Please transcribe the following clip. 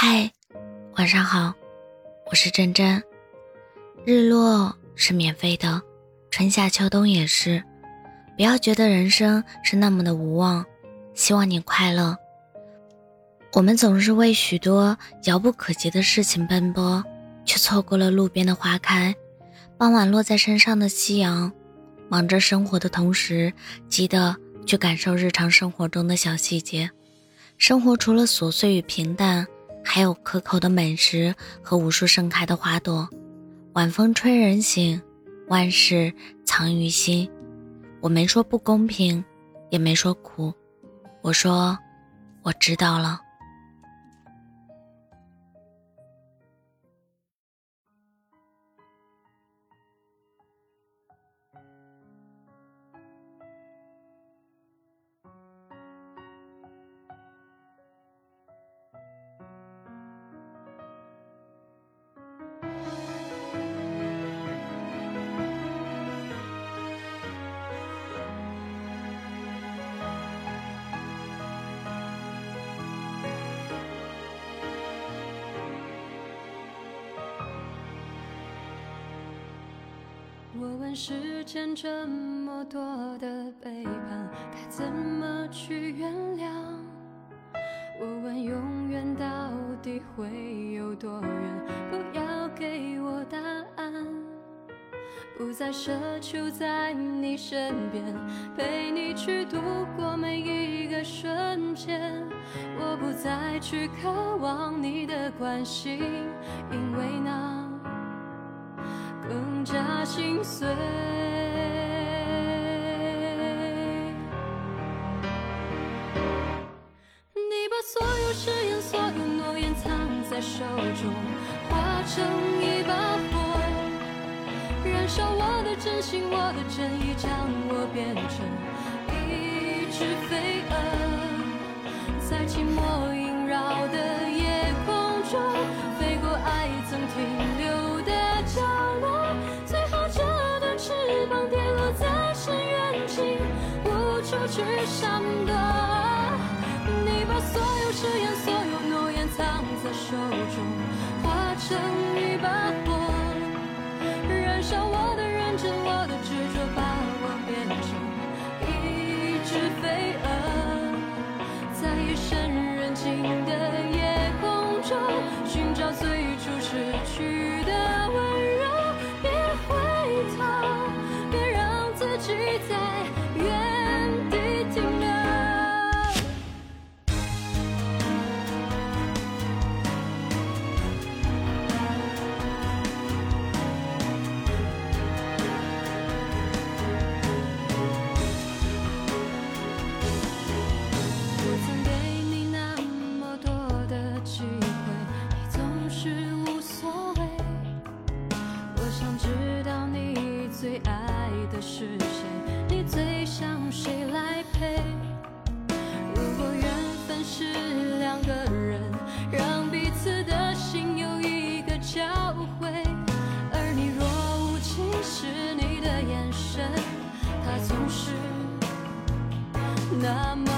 嗨，晚上好，我是真真。日落是免费的，春夏秋冬也是。不要觉得人生是那么的无望，希望你快乐。我们总是为许多遥不可及的事情奔波，却错过了路边的花开，傍晚落在身上的夕阳。忙着生活的同时，记得去感受日常生活中的小细节。生活除了琐碎与平淡，还有可口的美食和无数盛开的花朵。晚风吹人醒，万事藏于心。我没说不公平，也没说苦，我说我知道了。我问世间这么多的背叛，该怎么去原谅？我问永远到底会有多远？不要给我答案，不再奢求在你身边，陪你去度过每一个瞬间。我不再去渴望你的关心，因为那。更加心碎。你把所有誓言、所有诺言藏在手中，化成一把火，燃烧我的真心、我的真意，将我变成一只飞蛾，在寂寞去闪躲，知道你最爱的是谁你最想谁来陪？如果缘分是两个人让彼此的心有一个交汇而你若无其事你的眼神他总是那么